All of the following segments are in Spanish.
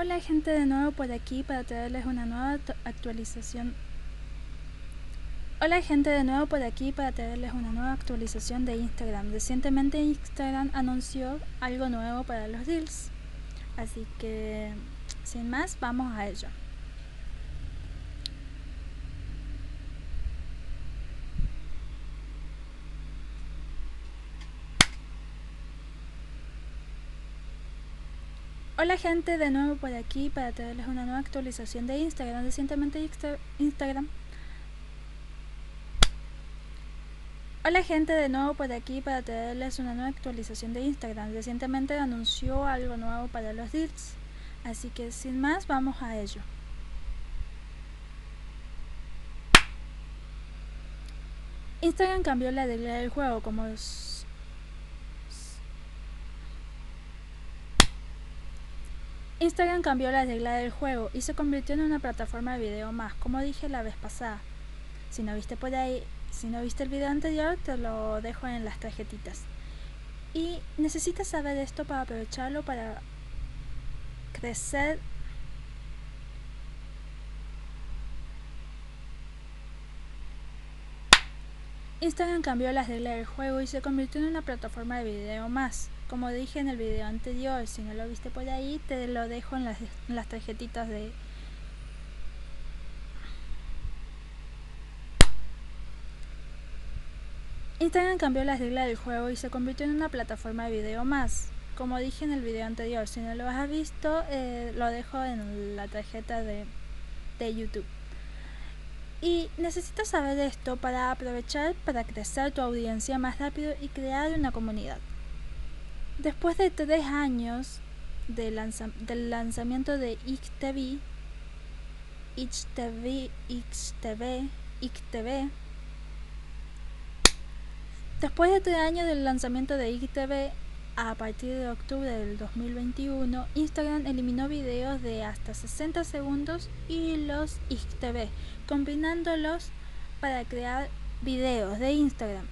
Hola gente de nuevo por aquí para traerles una nueva actualización. Hola gente de nuevo por aquí para traerles una nueva actualización de Instagram. Recientemente Instagram anunció algo nuevo para los deals. Así que sin más, vamos a ello. Hola gente, de nuevo por aquí para traerles una nueva actualización de Instagram. Recientemente Instagram. Hola gente, de nuevo por aquí para traerles una nueva actualización de Instagram. Recientemente anunció algo nuevo para los deals. Así que sin más, vamos a ello. Instagram cambió la regla del juego como Instagram cambió la regla del juego y se convirtió en una plataforma de video más, como dije la vez pasada. Si no viste por ahí, si no viste el video anterior, te lo dejo en las tarjetitas. Y necesitas saber esto para aprovecharlo para crecer Instagram cambió las reglas del juego y se convirtió en una plataforma de video más. Como dije en el video anterior, si no lo viste por ahí, te lo dejo en las, las tarjetitas de... Instagram cambió las reglas del juego y se convirtió en una plataforma de video más. Como dije en el video anterior, si no lo has visto, eh, lo dejo en la tarjeta de, de YouTube. Y necesitas saber esto para aprovechar para crecer tu audiencia más rápido y crear una comunidad. Después de tres años del lanzamiento de ICTV, después de tres años del lanzamiento de ICTV, a partir de octubre del 2021, Instagram eliminó videos de hasta 60 segundos y los IGTV, combinándolos para crear videos de Instagram,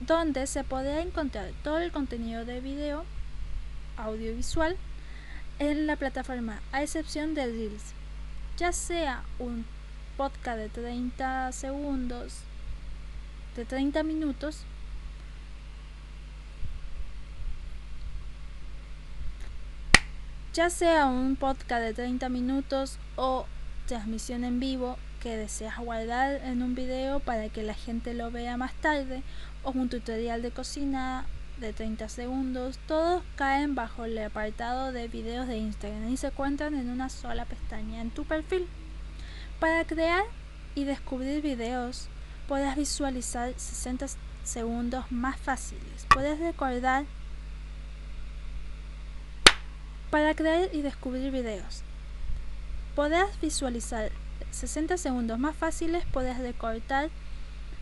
donde se podrá encontrar todo el contenido de video audiovisual en la plataforma, a excepción de Reels, ya sea un podcast de 30 segundos, de 30 minutos, ya sea un podcast de 30 minutos o transmisión en vivo que deseas guardar en un video para que la gente lo vea más tarde o un tutorial de cocina de 30 segundos, todos caen bajo el apartado de videos de Instagram y se encuentran en una sola pestaña en tu perfil. Para crear y descubrir videos, puedes visualizar 60 segundos más fáciles. Puedes recordar para crear y descubrir videos. Podrás visualizar 60 segundos más fáciles, puedes recortar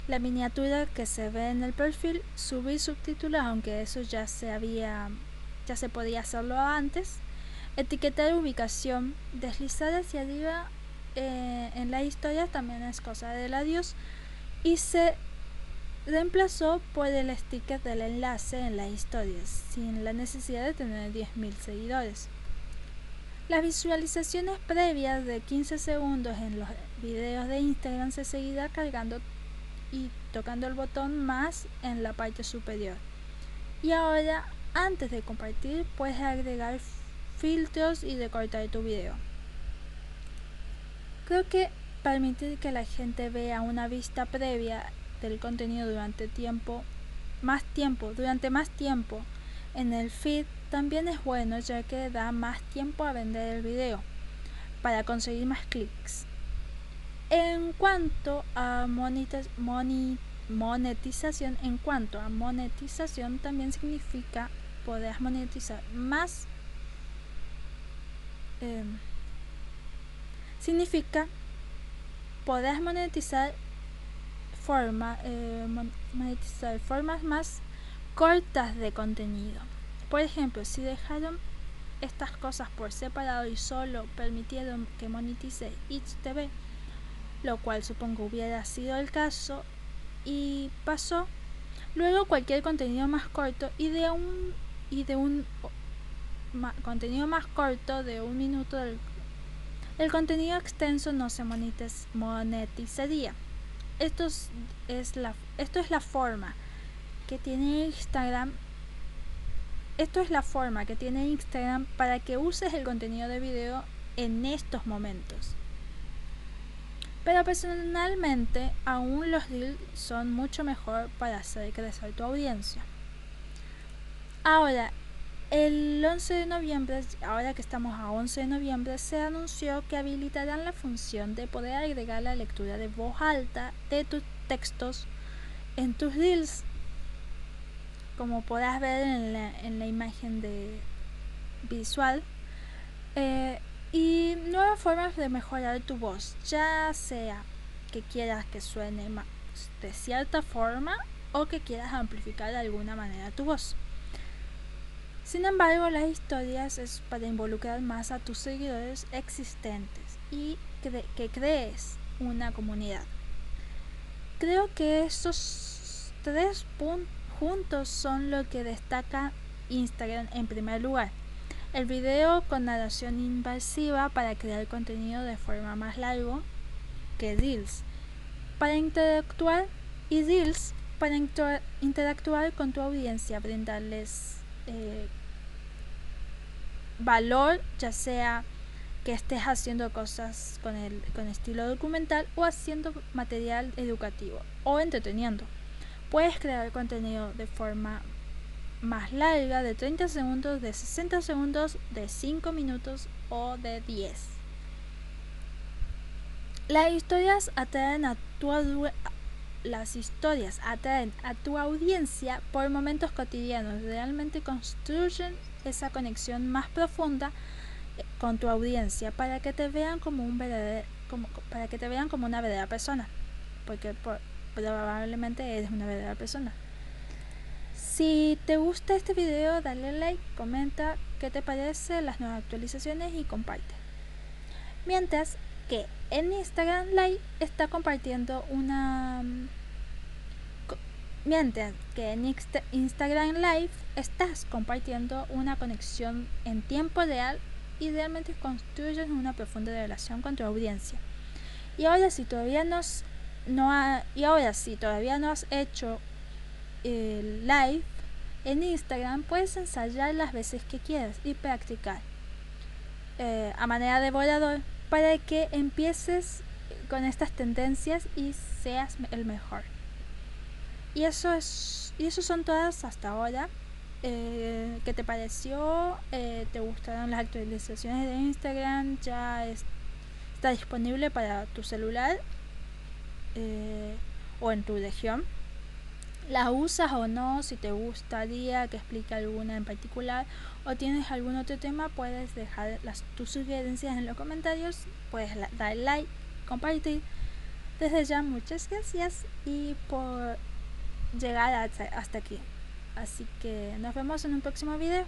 la miniatura que se ve en el perfil, subir subtítulos, aunque eso ya se había ya se podía hacerlo antes, etiquetar ubicación, deslizar hacia arriba eh, en la historia también es cosa del adiós y se reemplazó por el sticker del enlace en las historias, sin la necesidad de tener 10.000 seguidores. Las visualizaciones previas de 15 segundos en los videos de Instagram se seguirá cargando y tocando el botón más en la parte superior. Y ahora, antes de compartir, puedes agregar filtros y recortar tu video. Creo que permitir que la gente vea una vista previa del contenido durante tiempo, más tiempo, durante más tiempo en el feed también es bueno ya que da más tiempo a vender el video para conseguir más clics. En cuanto a monetización, en cuanto a monetización también significa poder monetizar más. Em, significa poder monetizar eh, monetizar formas más cortas de contenido. Por ejemplo, si dejaron estas cosas por separado y solo permitieron que monetice TV, lo cual supongo hubiera sido el caso, y pasó, luego cualquier contenido más corto y de un y de un contenido más corto de un minuto el contenido extenso no se monetizaría. Esto es, la, esto es la forma que tiene Instagram. Esto es la forma que tiene Instagram para que uses el contenido de video en estos momentos. Pero personalmente, aún los deals son mucho mejor para hacer crecer tu audiencia. Ahora, el 11 de noviembre, ahora que estamos a 11 de noviembre, se anunció que habilitarán la función de poder agregar la lectura de voz alta de tus textos en tus reels. Como podrás ver en la, imagen de visual. Eh, y nuevas formas de mejorar tu voz, ya sea que quieras que suene de cierta forma o que quieras amplificar de alguna manera tu voz. Sin embargo, las historias es para involucrar más a tus seguidores existentes y que crees una comunidad. Creo que estos tres puntos juntos son lo que destaca Instagram en primer lugar. El video con narración invasiva para crear contenido de forma más largo que Reels. Para interactuar y Reels para interactuar con tu audiencia, brindarles eh, valor, ya sea que estés haciendo cosas con el con estilo documental o haciendo material educativo o entreteniendo. Puedes crear contenido de forma más larga de 30 segundos, de 60 segundos, de 5 minutos o de 10. Las historias atraen a tu las historias atraen a tu audiencia por momentos cotidianos, realmente construyen esa conexión más profunda eh, con tu audiencia para que te vean como un verdadero, para que te vean como una verdadera persona, porque probablemente eres una verdadera persona. Si te gusta este video, dale like, comenta qué te parece las nuevas actualizaciones y comparte. Mientras que en Instagram Live está compartiendo una mientras que en Instagram Live estás compartiendo una conexión en tiempo real y realmente construyes una profunda relación con tu audiencia. Y ahora si todavía no, no y ahora si todavía no has hecho el live en Instagram, puedes ensayar las veces que quieras y practicar eh, a manera de volador para que empieces con estas tendencias y seas el mejor. Y eso es y eso son todas hasta ahora. Eh, ¿Qué te pareció? Eh, ¿Te gustaron las actualizaciones de Instagram? Ya está disponible para tu celular eh, o en tu región. ¿La usas o no? Si te gustaría que explique alguna en particular o tienes algún otro tema, puedes dejar las, tus sugerencias en los comentarios. Puedes dar like, compartir. Desde ya, muchas gracias y por llegar hasta aquí. Así que nos vemos en un próximo video.